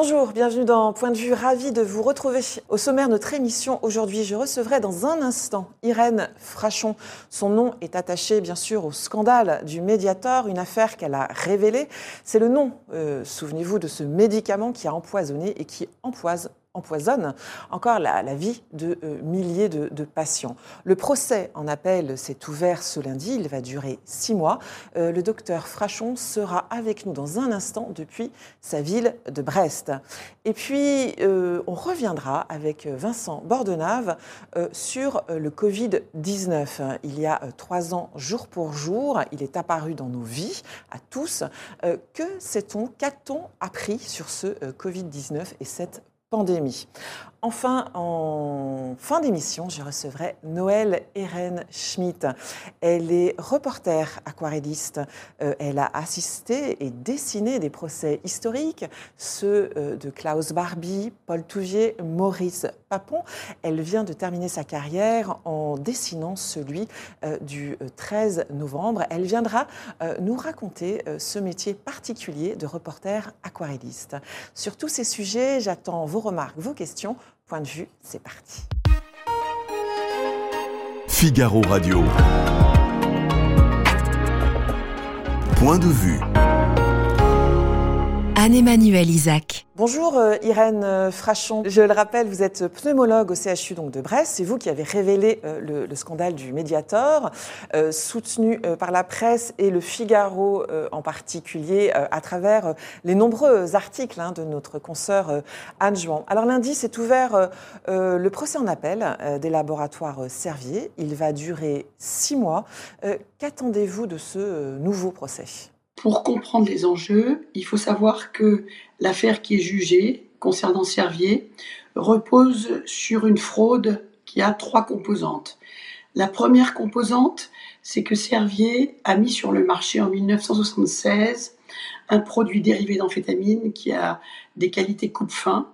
Bonjour, bienvenue dans Point de vue, ravi de vous retrouver. Au sommaire de notre émission aujourd'hui, je recevrai dans un instant Irène Frachon. Son nom est attaché bien sûr au scandale du Mediator, une affaire qu'elle a révélée. C'est le nom, euh, souvenez-vous, de ce médicament qui a empoisonné et qui empoisonne empoisonne encore la, vie de euh, milliers de, patients. Le procès en appel s'est ouvert ce lundi, il va durer six mois. Euh, le docteur Frachon sera avec nous dans un instant depuis sa ville de Brest. Et puis, euh, on reviendra avec Vincent Bordenave sur le Covid-19. Il y a trois ans, jour pour jour, il est apparu dans nos vies, à tous. que sait-on, qu'a-t-on appris sur ce Covid-19 et cette pandémie. Enfin, en fin d'émission, je recevrai Noël Eren Schmidt. Elle est reporter aquarelliste. Euh, elle a assisté et dessiné des procès historiques, ceux euh, de Klaus Barbie, Paul Touvier, Maurice Papon. Elle vient de terminer sa carrière en dessinant celui euh, du 13 novembre. Elle viendra nous raconter ce métier particulier de reporter aquarelliste. Sur tous ces sujets, j'attends vos remarques, vos questions Point de vue, c'est parti. Figaro Radio. Point de vue. Anne-Emmanuel Isaac. Bonjour euh, Irène euh, Frachon. Je le rappelle, vous êtes pneumologue au CHU donc de Brest. C'est vous qui avez révélé euh, le, scandale du Mediator, soutenu par la presse et le Figaro en particulier à travers les nombreux articles hein, de notre consoeur Anne Jouan. Alors lundi s'est ouvert le procès en appel des laboratoires Servier. Il va durer six mois. Qu'attendez-vous de ce nouveau procès? Pour comprendre les enjeux, il faut savoir que l'affaire qui est jugée concernant Servier repose sur une fraude qui a trois composantes. La première composante, c'est que Servier a mis sur le marché en 1976 un produit dérivé d'amphétamine qui a des qualités coupe-fin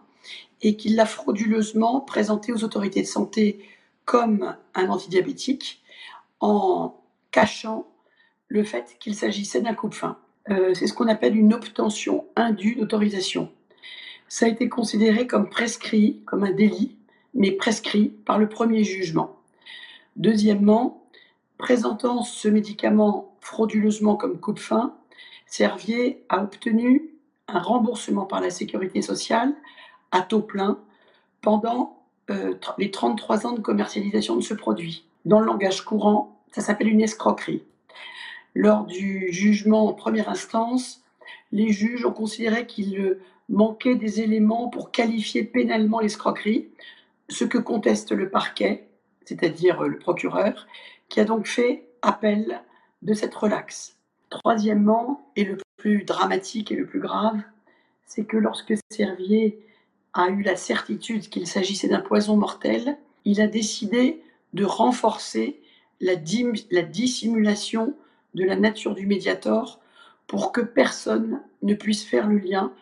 et qu'il l'a frauduleusement présenté aux autorités de santé comme un antidiabétique en cachant le fait qu'il s'agissait d'un coupe-fin. Euh, c'est ce qu'on appelle une obtention indue d'autorisation. Ça a été considéré comme prescrit, comme un délit, mais prescrit par le premier jugement. Deuxièmement, présentant ce médicament frauduleusement comme coupe-fin, Servier a obtenu un remboursement par la sécurité sociale à taux plein pendant euh, les 33 ans de commercialisation de ce produit. Dans le langage courant, ça s'appelle une escroquerie. Lors du jugement en première instance, les juges ont considéré qu'il manquait des éléments pour qualifier pénalement l'escroquerie, ce que conteste le parquet, c'est-à-dire le procureur, qui a donc fait appel de cette relaxe. Troisièmement, et le plus dramatique et le plus grave, c'est que lorsque Servier a eu la certitude qu'il s'agissait d'un poison mortel, il a décidé de renforcer la, la dissimulation de la nature du médiator pour que personne ne puisse faire le lien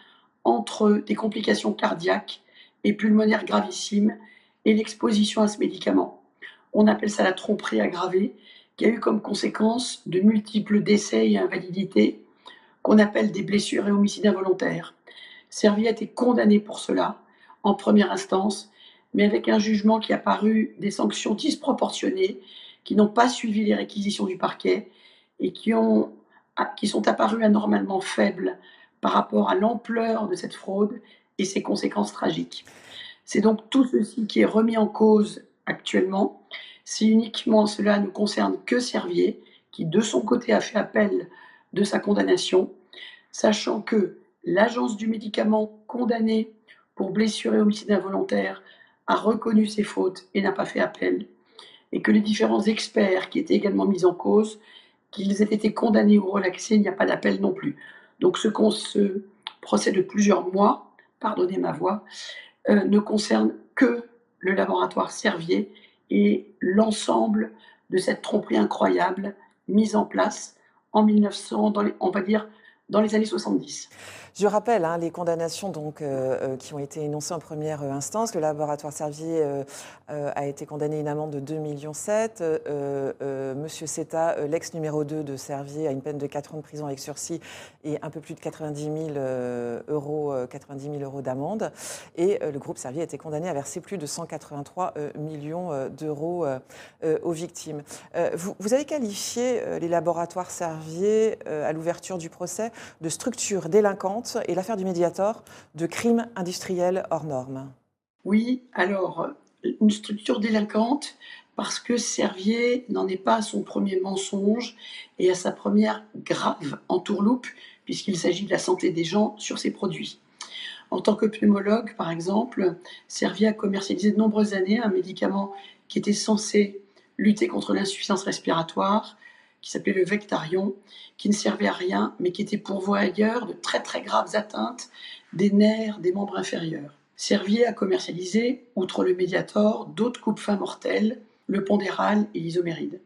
entre des complications cardiaques et pulmonaires gravissimes et l'exposition à ce médicament. On appelle ça la tromperie aggravée, qui a eu comme conséquence de multiples décès et invalidités, qu'on appelle des blessures et homicides involontaires. Servier a été condamné pour cela en première instance, mais avec un jugement qui a paru des sanctions disproportionnées, qui n'ont pas suivi les réquisitions du parquet et qui, ont, qui sont apparus anormalement faibles par rapport à l'ampleur de cette fraude et ses conséquences tragiques. C'est donc tout ceci qui est remis en cause actuellement. Si uniquement cela ne concerne que Servier, qui de son côté a fait appel de sa condamnation, sachant que l'agence du médicament condamnée pour blessure et homicide involontaire a reconnu ses fautes et n'a pas fait appel, et que les différents experts qui étaient également mis en cause qu'ils aient été condamnés ou relaxés, il n'y a pas d'appel non plus. Donc ce, procès de plusieurs mois, pardonnez ma voix, euh, ne concerne que le laboratoire Servier et l'ensemble de cette tromperie incroyable mise en place en 1900, dans on va dire dans les années 70. Je rappelle hein, les condamnations donc, euh, euh, qui ont été énoncées en première instance. Le laboratoire Servier euh, a été condamné à une amende de 2,7 millions. Monsieur Seta, l'ex numéro 2 de Servier, a une peine de 4 ans de prison avec sursis et un peu plus de 90 000 euros, 90 000 euros d'amende. Et le groupe Servier a été condamné à verser plus de 183 millions d'euros aux victimes. Vous, avez qualifié les laboratoires Servier à l'ouverture du procès de structures délinquantes et l'affaire du Mediator de crimes industriels hors normes. Oui, alors une structure délinquante parce que Servier n'en est pas à son premier mensonge et à sa première grave entourloupe puisqu'il s'agit de la santé des gens sur ses produits. En tant que pneumologue, par exemple, Servier a commercialisé de nombreuses années un médicament qui était censé lutter contre l'insuffisance respiratoire, qui s'appelait le Vectarion, qui ne servait à rien, mais qui était pourvoyeur de très très graves atteintes des nerfs des membres inférieurs. Servier à commercialiser, outre le Mediator, d'autres coupes fins mortelles, le pondéral et l'isoméride.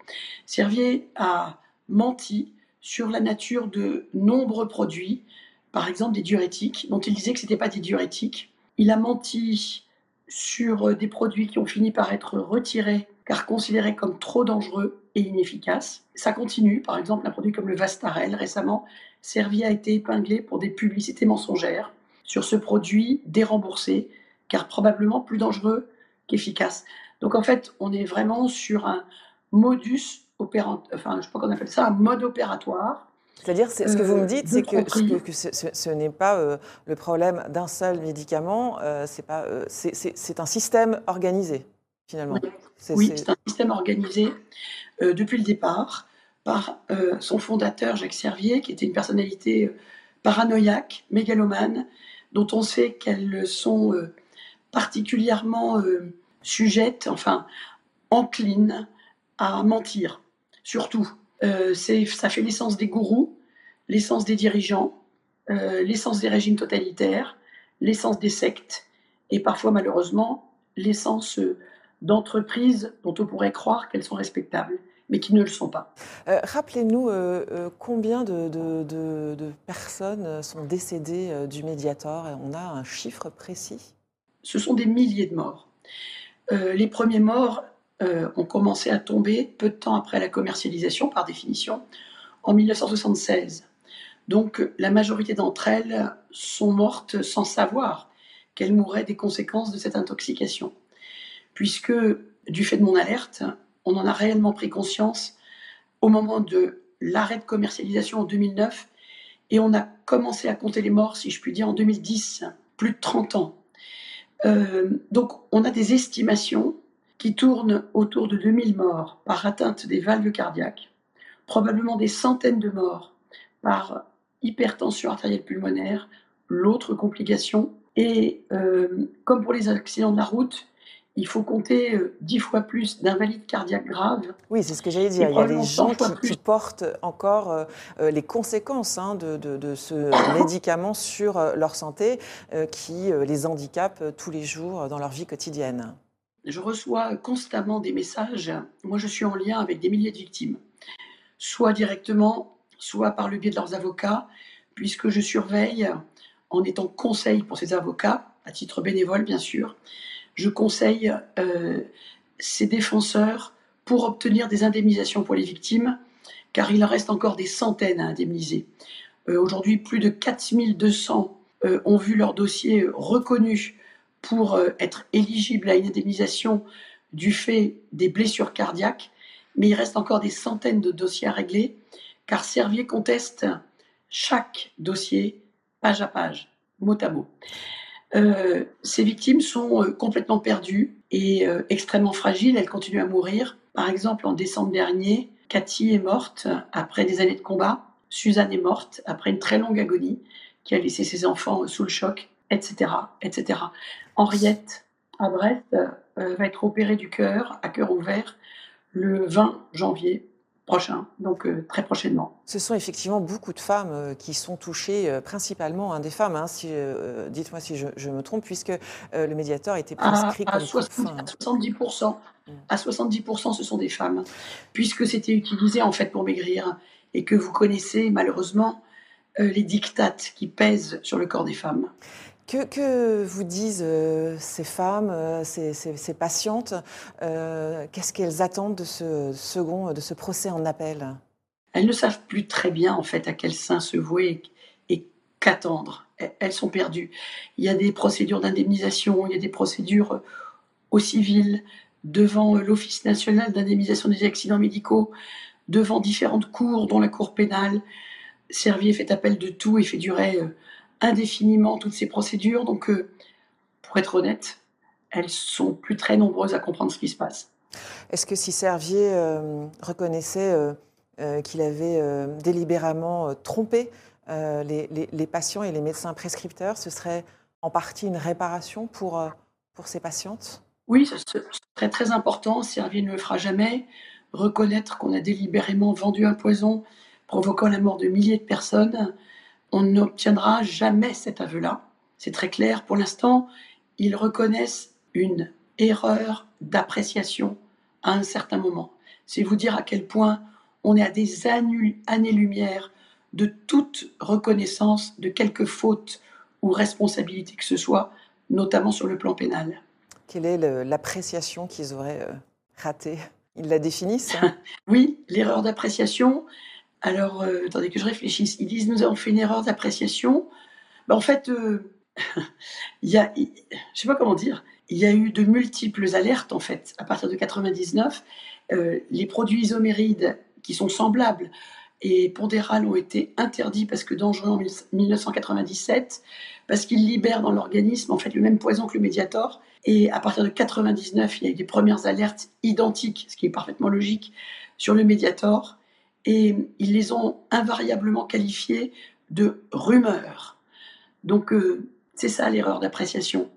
Servier a menti sur la nature de nombreux produits, par exemple des diurétiques, dont il disait que ce n'étaient pas des diurétiques. Il a menti sur des produits qui ont fini par être retirés car considérés comme trop dangereux et inefficaces. Ça continue, par exemple, un produit comme le Vastarel, récemment, Servier a été épinglé pour des publicités mensongères sur ce produit déremboursé, car probablement plus dangereux qu'efficace. Donc en fait, on est vraiment sur un modus opérant, enfin, je sais pas qu'on appelle ça, un mode opératoire. C'est-à-dire, ce que vous me dites, c'est que, ce, n'est pas euh, le problème d'un seul médicament, euh, euh, c'est un système organisé, finalement. Oui, c'est un système organisé euh, depuis le départ par euh, son fondateur Jacques Servier, qui était une personnalité euh, paranoïaque, mégalomane, dont on sait qu'elles sont particulièrement sujettes, enfin enclines à mentir, surtout. ça fait l'essence des gourous, l'essence des dirigeants, l'essence des régimes totalitaires, l'essence des sectes, et parfois malheureusement l'essence d'entreprises dont on pourrait croire qu'elles sont respectables, mais qui ne le sont pas. Euh, rappelez-nous euh, euh, combien de, personnes sont décédées du Mediator. On a un chiffre précis? Ce sont des milliers de morts. les premiers morts ont commencé à tomber peu de temps après la commercialisation, par définition, en 1976. Donc la majorité d'entre elles sont mortes sans savoir qu'elles mourraient des conséquences de cette intoxication puisque du fait de mon alerte, on en a réellement pris conscience au moment de l'arrêt de commercialisation en 2009 et on a commencé à compter les morts, si je puis dire, en 2010, plus de 30 ans. Euh, donc on a des estimations qui tournent autour de 2000 morts par atteinte des valves cardiaques, probablement des centaines de morts par hypertension artérielle pulmonaire, l'autre complication. Et euh, comme pour les accidents de la route, il faut compter euh, dix fois plus d'invalides cardiaques graves. Oui, c'est ce que j'allais dire. Il y a des gens qui, portent encore euh, euh, les conséquences hein, de, ce médicament sur leur santé, qui les handicapent tous les jours dans leur vie quotidienne. Je reçois constamment des messages. Moi, je suis en lien avec des milliers de victimes, soit directement, soit par le biais de leurs avocats, puisque je surveille en étant conseil pour ces avocats, à titre bénévole bien sûr, je conseille euh, ces défenseurs pour obtenir des indemnisations pour les victimes, car il en reste encore des centaines à indemniser. Euh, aujourd'hui, plus de 4200 euh, ont vu leur dossier reconnu pour être éligibles à une indemnisation du fait des blessures cardiaques, mais il reste encore des centaines de dossiers à régler, car Servier conteste chaque dossier page à page, mot à mot. Euh, ces victimes sont euh, complètement perdues et euh, extrêmement fragiles. Elles continuent à mourir. Par exemple, en décembre dernier, Cathy est morte après des années de combat. Suzanne est morte après une très longue agonie qui a laissé ses enfants sous le choc, etc., etc. Henriette, à Brest, va être opérée du cœur, à cœur ouvert, le 20 janvier prochain, donc euh, très prochainement. Ce sont effectivement beaucoup de femmes euh, qui sont touchées, euh, principalement hein, des femmes, hein, si, dites-moi si je, me trompe, puisque le médiateur été prescrit à, comme 70, à 70%, à 70%, ce sont des femmes, puisque c'était utilisé en fait pour maigrir et que vous connaissez malheureusement les dictates qui pèsent sur le corps des femmes. Que, vous disent ces femmes, ces, patientes Qu'est-ce qu'elles attendent de ce second, de ce procès en appel? Elles ne savent plus très bien en fait à quel sein se vouer et qu'attendre. Elles sont perdues. Il y a des procédures d'indemnisation, il y a des procédures au civil, devant l'Office national d'indemnisation des accidents médicaux, devant différentes cours, dont la cour pénale. Servier fait appel de tout et fait durer euh, indéfiniment toutes ces procédures. Donc, euh, pour être honnête, elles sont plus très nombreuses à comprendre ce qui se passe. Est-ce que si Servier euh, reconnaissait qu'il avait délibérément trompé les, patients et les médecins prescripteurs, ce serait en partie une réparation pour, pour ces patientes? Oui, ce serait très important. Servier ne le fera jamais. Reconnaître qu'on a délibérément vendu un poison provoquant la mort de milliers de personnes, on n'obtiendra jamais cet aveu-là. C'est très clair. Pour l'instant, ils reconnaissent une erreur d'appréciation à un certain moment. C'est vous dire à quel point on est à des années-lumière de toute reconnaissance de quelque faute ou responsabilité que ce soit, notamment sur le plan pénal. Quelle est l'appréciation qu'ils auraient euh, ratée? Ils la définissent Oui, l'erreur d'appréciation. Alors, euh, attendez que je réfléchisse. Ils disent nous avons fait une erreur d'appréciation. Ben, en fait, euh, il y a, je sais pas comment dire, il y a eu de multiples alertes en fait à partir de 99. les produits isomérides qui sont semblables et pondérales ont été interdits parce que dangereux en 1997, parce qu'ils libèrent dans l'organisme en fait le même poison que le Mediator. Et à partir de 99, il y a eu des premières alertes identiques, ce qui est parfaitement logique, sur le Mediator. Et ils les ont invariablement qualifiés de rumeurs. Donc euh, c'est ça l'erreur d'appréciation.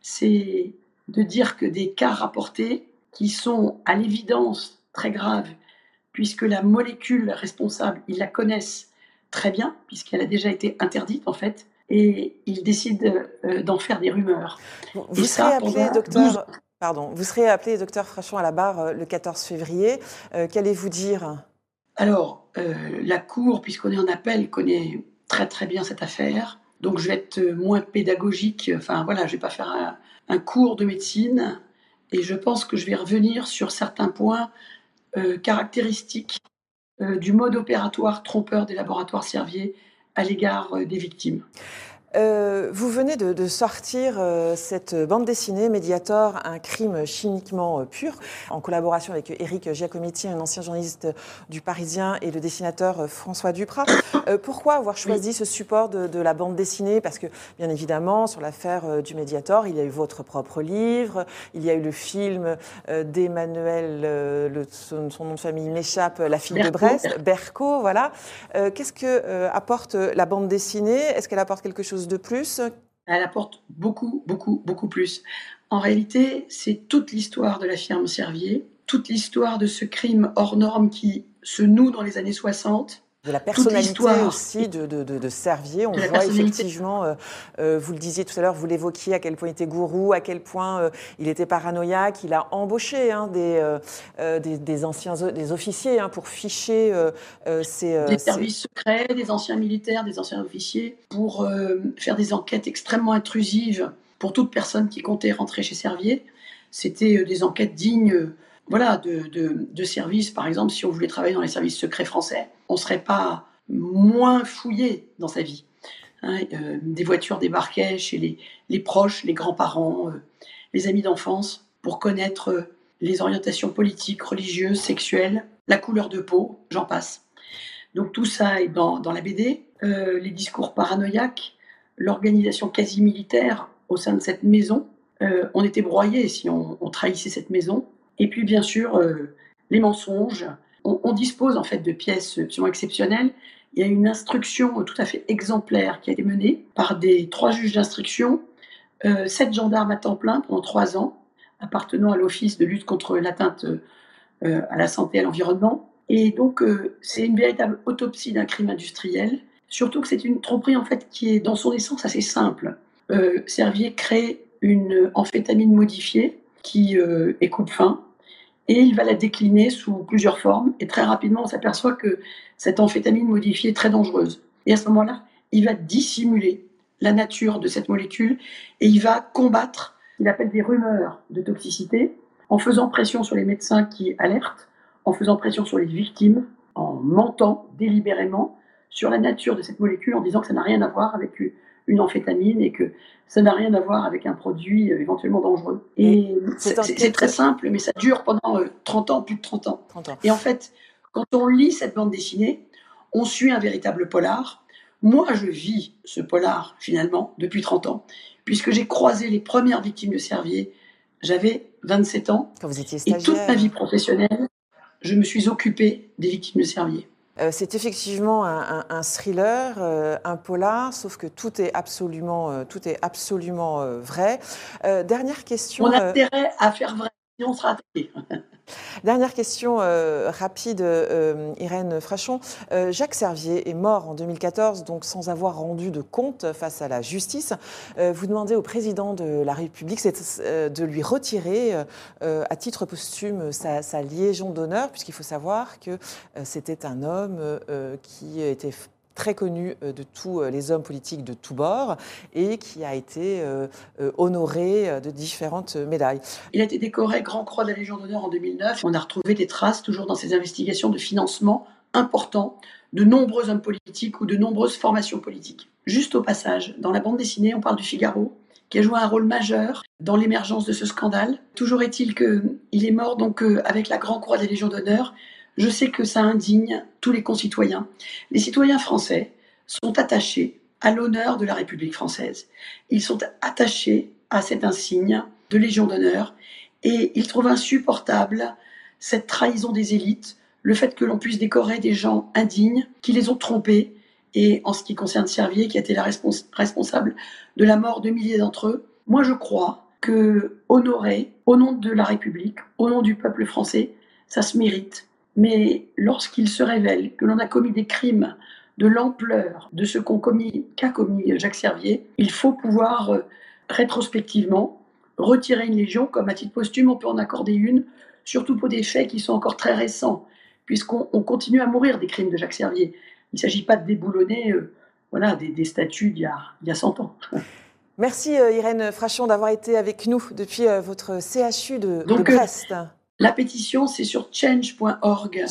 C'est de dire que des cas rapportés qui sont à l'évidence très graves puisque la molécule responsable, ils la connaissent très bien, puisqu'elle a déjà été interdite en fait, et ils décident euh, d'en faire des rumeurs. Vous serez appelé docteur. Pardon, vous serez appelé docteur Frachon à la barre euh, le 14 février. Euh, qu'allez-vous dire? Alors, la Cour, puisqu'on est en appel, connaît très très bien cette affaire. Donc je vais être moins pédagogique. Enfin voilà, je vais pas faire un, cours de médecine. Et je pense que je vais revenir sur certains points euh, caractéristiques euh, du mode opératoire trompeur des laboratoires Servier à l'égard euh, des victimes. Euh, vous venez de, sortir euh, cette bande dessinée Mediator, un crime chimiquement euh, pur, en collaboration avec Éric Giacometti, un ancien journaliste du Parisien, et le dessinateur François Duprat. pourquoi avoir choisi ce support de, la bande dessinée? Parce que, bien évidemment, sur l'affaire du Mediator, il y a eu votre propre livre, il y a eu le film d'Emmanuel, son, son, nom de famille m'échappe, La fille de Brest, Berco, voilà. Qu'est-ce que apporte la bande dessinée? Est-ce qu'elle apporte quelque chose de plus? Elle apporte beaucoup, beaucoup, beaucoup plus. En réalité, c'est toute l'histoire de la firme Servier, toute l'histoire de ce crime hors norme qui se noue dans les années 60, de la personnalité aussi de, de, de, Servier. On voit effectivement, euh, euh, vous le disiez tout à l'heure, vous l'évoquiez, à quel point il était gourou, à quel point euh, il était paranoïaque. Il a embauché hein, des, des, des, anciens des officiers hein, pour ficher ces... des services secrets, des anciens militaires, des anciens officiers, pour faire des enquêtes extrêmement intrusives pour toute personne qui comptait rentrer chez Servier. C'était des enquêtes dignes voilà, de, de, de services. Par exemple, si on voulait travailler dans les services secrets français, on ne serait pas moins fouillé dans sa vie. Hein, euh, des voitures débarquaient chez les, les proches, les grands-parents, euh, les amis d'enfance, pour connaître euh, les orientations politiques, religieuses, sexuelles, la couleur de peau, j'en passe. Donc tout ça est dans, dans la BD. les discours paranoïaques, l'organisation quasi militaire au sein de cette maison. on était broyés si on, on, trahissait cette maison. Et puis bien sûr, les mensonges, on, dispose en fait de pièces absolument exceptionnelles. Il y a une instruction tout à fait exemplaire qui a été menée par des trois juges d'instruction, euh, sept gendarmes à temps plein pendant trois ans, appartenant à l'Office de lutte contre l'atteinte euh, à la santé et à l'environnement. Et donc, euh, c'est une véritable autopsie d'un crime industriel, surtout que c'est une tromperie en fait qui est dans son essence assez simple. Servier crée une amphétamine modifiée qui est coupe-fin, et il va la décliner sous plusieurs formes. Et très rapidement, on s'aperçoit que cette amphétamine modifiée est très dangereuse. Et à ce moment-là, il va dissimuler la nature de cette molécule et il va combattre qu'il appelle des rumeurs de toxicité en faisant pression sur les médecins qui alertent, en faisant pression sur les victimes, en mentant délibérément sur la nature de cette molécule en disant que ça n'a rien à voir avec une amphétamine et que ça n'a rien à voir avec un produit euh, éventuellement dangereux. Et c'est très simple, mais ça dure pendant 30 euh, ans, plus de 30 ans. 30 ans. Et en fait, quand on lit cette bande dessinée, on suit un véritable polar. Moi, je vis ce polar, finalement, depuis 30 ans, puisque j'ai croisé les premières victimes de Servier. J'avais 27 ans. Quand vous étiez stagiaire. Et toute ma vie professionnelle, je me suis occupée des victimes de Servier. Euh, c'est effectivement un, thriller, euh, un polar, sauf que tout est absolument, euh, tout est absolument vrai. dernière question. On a intérêt à faire vrai, Dernière question euh, rapide, euh, Irène Frachon. Euh, Jacques Servier est mort en 2014, donc sans avoir rendu de compte face à la justice. vous demandez au président de la République de lui retirer à titre posthume sa, sa d'honneur, puisqu'il faut savoir que c'était un homme qui était très connu euh, de tous euh, les hommes politiques de tous bords et qui a été euh, honoré de différentes médailles. Il a été décoré Grand Croix de la Légion d'honneur en 2009. On a retrouvé des traces, toujours dans ses investigations, de financement important de nombreux hommes politiques ou de nombreuses formations politiques. Juste au passage, dans la bande dessinée, on parle du Figaro, qui a joué un rôle majeur dans l'émergence de ce scandale. Toujours est-il qu'il est mort donc avec la Grand Croix de la Légion d'honneur je sais que ça indigne tous les concitoyens. Les citoyens français sont attachés à l'honneur de la République française. Ils sont attachés à cet insigne de Légion d'honneur et ils trouvent insupportable cette trahison des élites, le fait que l'on puisse décorer des gens indignes qui les ont trompés et en ce qui concerne Servier, qui a été la responsable de la mort de milliers d'entre eux, moi je crois que honorer au nom de la République, au nom du peuple français, ça se mérite. Mais lorsqu'il se révèle que l'on a commis des crimes de l'ampleur de ce commis, qu'a commis Jacques Servier, il faut pouvoir euh, rétrospectivement retirer une légion, comme à titre posthume, on peut en accorder une, surtout pour des faits qui sont encore très récents, puisqu'on continue à mourir des crimes de Jacques Servier. Il ne s'agit pas de déboulonner euh, voilà, des, statuts d'il y, a, il y a 100 ans. Merci euh, Irène Frachon d'avoir été avec nous depuis votre CHU de, de Brest. La pétition, c'est sur change.org.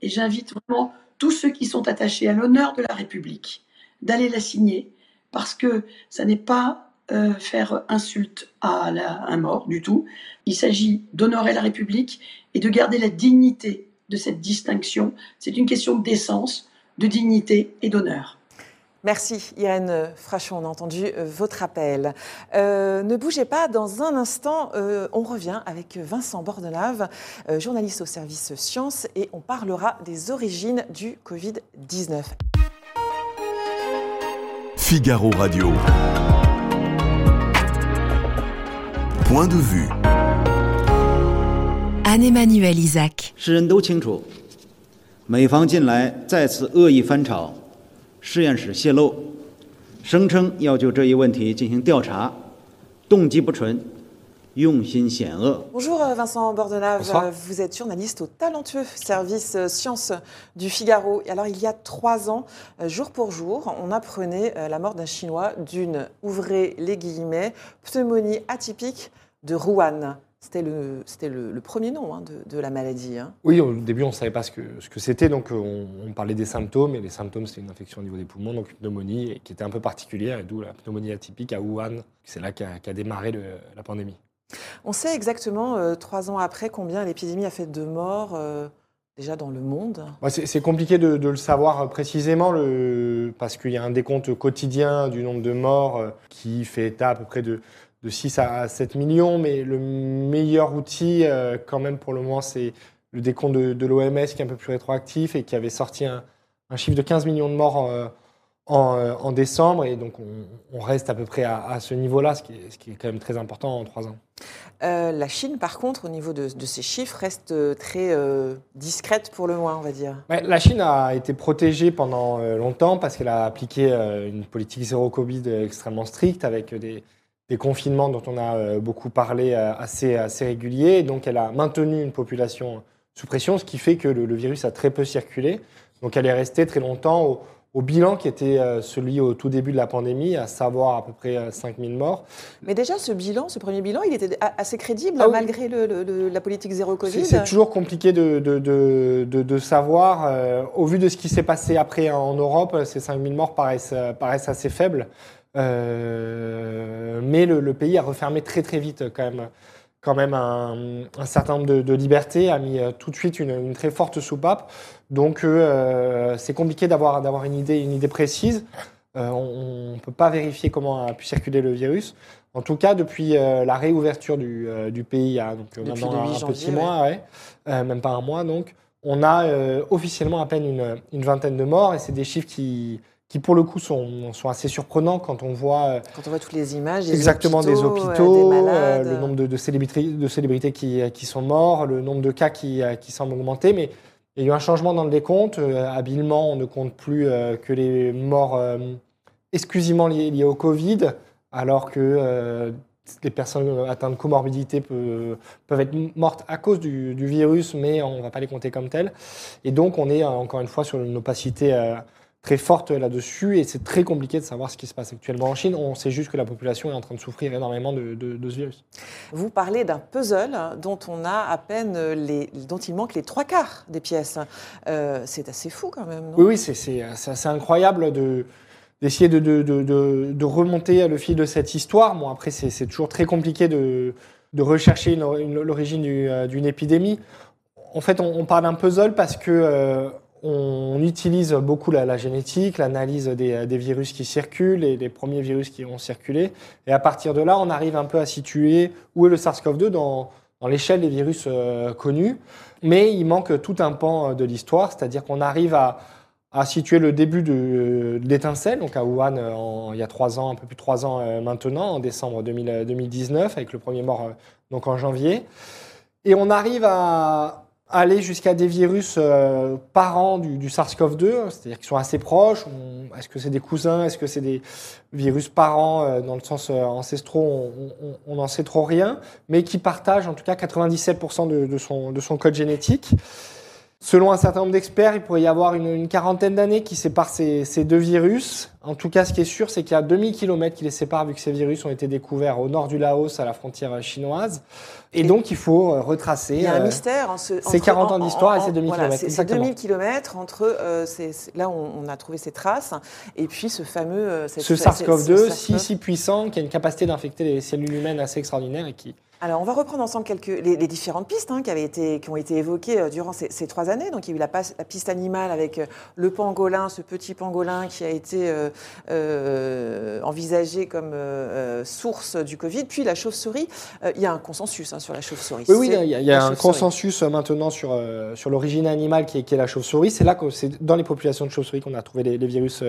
Et j'invite vraiment tous ceux qui sont attachés à l'honneur de la République d'aller la signer parce que ça n'est pas euh, faire insulte à un mort du tout. Il s'agit d'honorer la République et de garder la dignité de cette distinction. C'est une question de décence, de dignité et d'honneur. Merci Irène Frachon, on a entendu euh, votre appel. Euh, ne bougez pas, dans un instant, euh, on revient avec Vincent Bordenave, journaliste au service sciences, et on parlera des origines du Covid-19. Figaro Radio. Point de vue. Anne-Emmanuel Isaac. 实验室泄露，声称要就这一问题进行调查，动机不纯，用心险恶。Bonjour Vincent Bordenave, vous êtes journaliste au talentueux service Sciences du Figaro. Alors il y a trois ans, jour pour jour, on apprenait la mort d'un Chinois d'une, ouvrez les guillemets, pneumonie atypique de Rouen. C'était le, c'était le, premier nom hein, de, la maladie. Hein. Oui, au début, on ne savait pas ce que, ce que c'était. Donc, on, parlait des symptômes. Et les symptômes, c'était une infection au niveau des poumons, donc une pneumonie qui était un peu particulière. Et d'où la pneumonie atypique à Wuhan. C'est là qu'a, démarré la pandémie. On sait exactement, euh, trois ans après, combien l'épidémie a fait de morts euh, déjà dans le monde c'est, compliqué de, le savoir précisément le, parce qu'il y a un décompte quotidien du nombre de morts euh, qui fait état à peu près de de 6 à 7 millions, mais le meilleur outil, euh, quand même, pour le moment, c'est le décompte de, l'OMS qui est un peu plus rétroactif et qui avait sorti un, chiffre de 15 millions de morts euh, euh, en, décembre. Et donc, on, reste à peu près à, ce niveau-là, ce, ce, qui est quand même très important en trois ans. la Chine, par contre, au niveau de, ces chiffres, reste très discrète pour le moins, on va dire. la Chine a été protégée pendant longtemps parce qu'elle a appliqué une politique zéro Covid extrêmement stricte avec des des confinements dont on a euh, beaucoup parlé euh, assez, assez réguliers. Donc elle a maintenu une population sous pression, ce qui fait que le, virus a très peu circulé. Donc elle est restée très longtemps au bilan qui était euh, celui au tout début de la pandémie, à savoir à peu près euh, 5000 morts. Mais déjà, ce bilan, ce premier bilan, il était assez crédible Ah oui. malgré le- le- le- la politique zéro Covid. c'est toujours compliqué de, de, de, savoir. euh, au vu de ce qui s'est passé après en Europe, ces 5000 morts paraissent, paraissent assez faibles. Euh, mais le, le pays a refermé très très vite quand même, quand même un, un certain nombre de, de libertés, a mis euh, tout de suite une, une très forte soupape. Donc euh, c'est compliqué d'avoir d'avoir une idée, une idée précise. Euh, on ne peut pas vérifier comment a pu circuler le virus. En tout cas, depuis la réouverture du, du pays, a donc, Depuis maintenant le 8 un janvier, petit mois, ouais. Même pas un mois donc, on a officiellement à peine une, une vingtaine de morts et c'est des chiffres qui, qui pour le coup sont, sont assez surprenants quand on voit euh, Quand on voit toutes les images, des exactement des euh, hôpitaux, des euh, malades. le nombre de, de célébrités, de célébrités qui, qui sont morts, le nombre de cas qui, euh, qui semble augmenter, mais il y a eu un changement dans le décompte. Euh, habilement, on ne compte plus euh, que les morts euh, exclusivement liées, liées au Covid, alors que euh, les personnes atteintes de comorbidité peuvent être mortes à cause du, du virus, mais on ne va pas les compter comme telles. Et donc, on est euh, encore une fois sur une opacité euh, très forte là-dessus, et c'est très compliqué de savoir ce qui se passe actuellement en Chine. On sait juste que la population est en train de souffrir énormément de, de- de ce virus. Vous parlez d'un puzzle dont on a à peine les, dont il manque les trois quarts des pièces. Euh, c'est assez fou quand même, non? Oui, oui, c'est- assez incroyable de d'essayer de, de, remonter le fil de cette histoire. Bon, après, c'est c'est toujours très compliqué de, de rechercher l'origine euh, d'une épidémie. En fait, on, on parle d'un puzzle parce que euh, on utilise beaucoup la, génétique, l'analyse des, des virus qui circulent et les premiers virus qui ont circulé. Et à partir de là, on arrive un peu à situer où est le SARS-CoV-2 dans, l'échelle des virus euh, connus. Mais il manque tout un pan euh, de l'histoire, c'est-à-dire qu'on arrive à, situer le début de, l'étincelle, donc à Wuhan euh, il y a trois ans, un peu plus de trois ans euh, maintenant, en décembre 2000, euh, 2019, avec le premier mort euh, donc en janvier. Et on arrive à aller jusqu'à des virus euh, parents du, du SARS-CoV-2, c'est-à-dire qui sont assez proches. Est-ce que c'est des cousins Est-ce que c'est des virus parents euh, dans le sens euh, ancestraux On n'en sait trop rien, mais qui partagent en tout cas 97% de, de son, de son code génétique. Selon un certain nombre d'experts, il pourrait y avoir une, une quarantaine d'années qui séparent ces, ces deux virus. En tout cas, ce qui est sûr, c'est qu'il y a 2000 km qui les séparent vu que ces virus ont été découverts au nord du Laos, à la frontière chinoise. Et, Et donc, il faut euh, retracer. Il y a un euh, mystère. en ce- entre- 40 ans d'histoire et c'est 2000 voilà, C'est exactement. 2000 km entre. euh, là, on, on a trouvé ces traces. Et puis ce fameux. euh, cette- ce ce- SARS-CoV-2, ce si, si puissant, qui a une capacité d'infecter les cellules humaines assez extraordinaire et qui, Alors, on va reprendre ensemble quelques, les, les différentes pistes hein, qui, avaient été, qui ont été évoquées euh, durant ces, ces trois années. Donc, il y a eu la, piste animale avec euh, le pangolin, ce petit pangolin qui a été euh, euh, envisagé comme euh, source du Covid. Puis la chauve-souris. Il y a un consensus hein, sur la chauve-souris. Oui, oui, il y a, il y a la un chauve-souris. consensus maintenant sur, sur l'origine animale qui est, qui est la chauve-souris. C'est là que c'est dans les populations de chauves-souris qu'on a trouvé les, les virus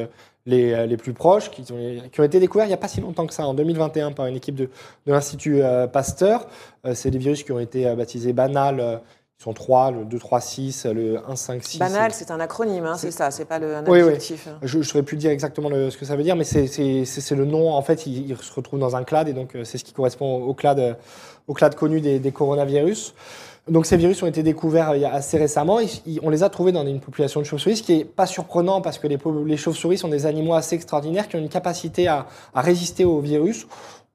les, euh, les plus proches, qui ont, qui ont été découverts il n'y a pas si longtemps que ça, en 2021, par une équipe de, de l'Institut euh, Pasteur. Euh, c'est des virus qui ont été euh, baptisés banal. euh, ils sont trois, le 2, 3, 6, le 1, 5, 6. Banal, c'est un acronyme, hein, c'est ça, c'est pas le, un Oui, oui. adjectif. Je ne saurais plus dire exactement le- ce que ça veut dire, mais c'est- le nom. En fait, il, il se retrouve dans un clade, et donc c'est ce qui correspond au clade, au clade connu des, des coronavirus. Donc ces virus ont été découverts euh, assez récemment. On les a trouvés dans une population de chauves-souris, ce qui n'est pas surprenant parce que les, chauves-souris sont des animaux assez extraordinaires qui ont une capacité à, résister aux virus.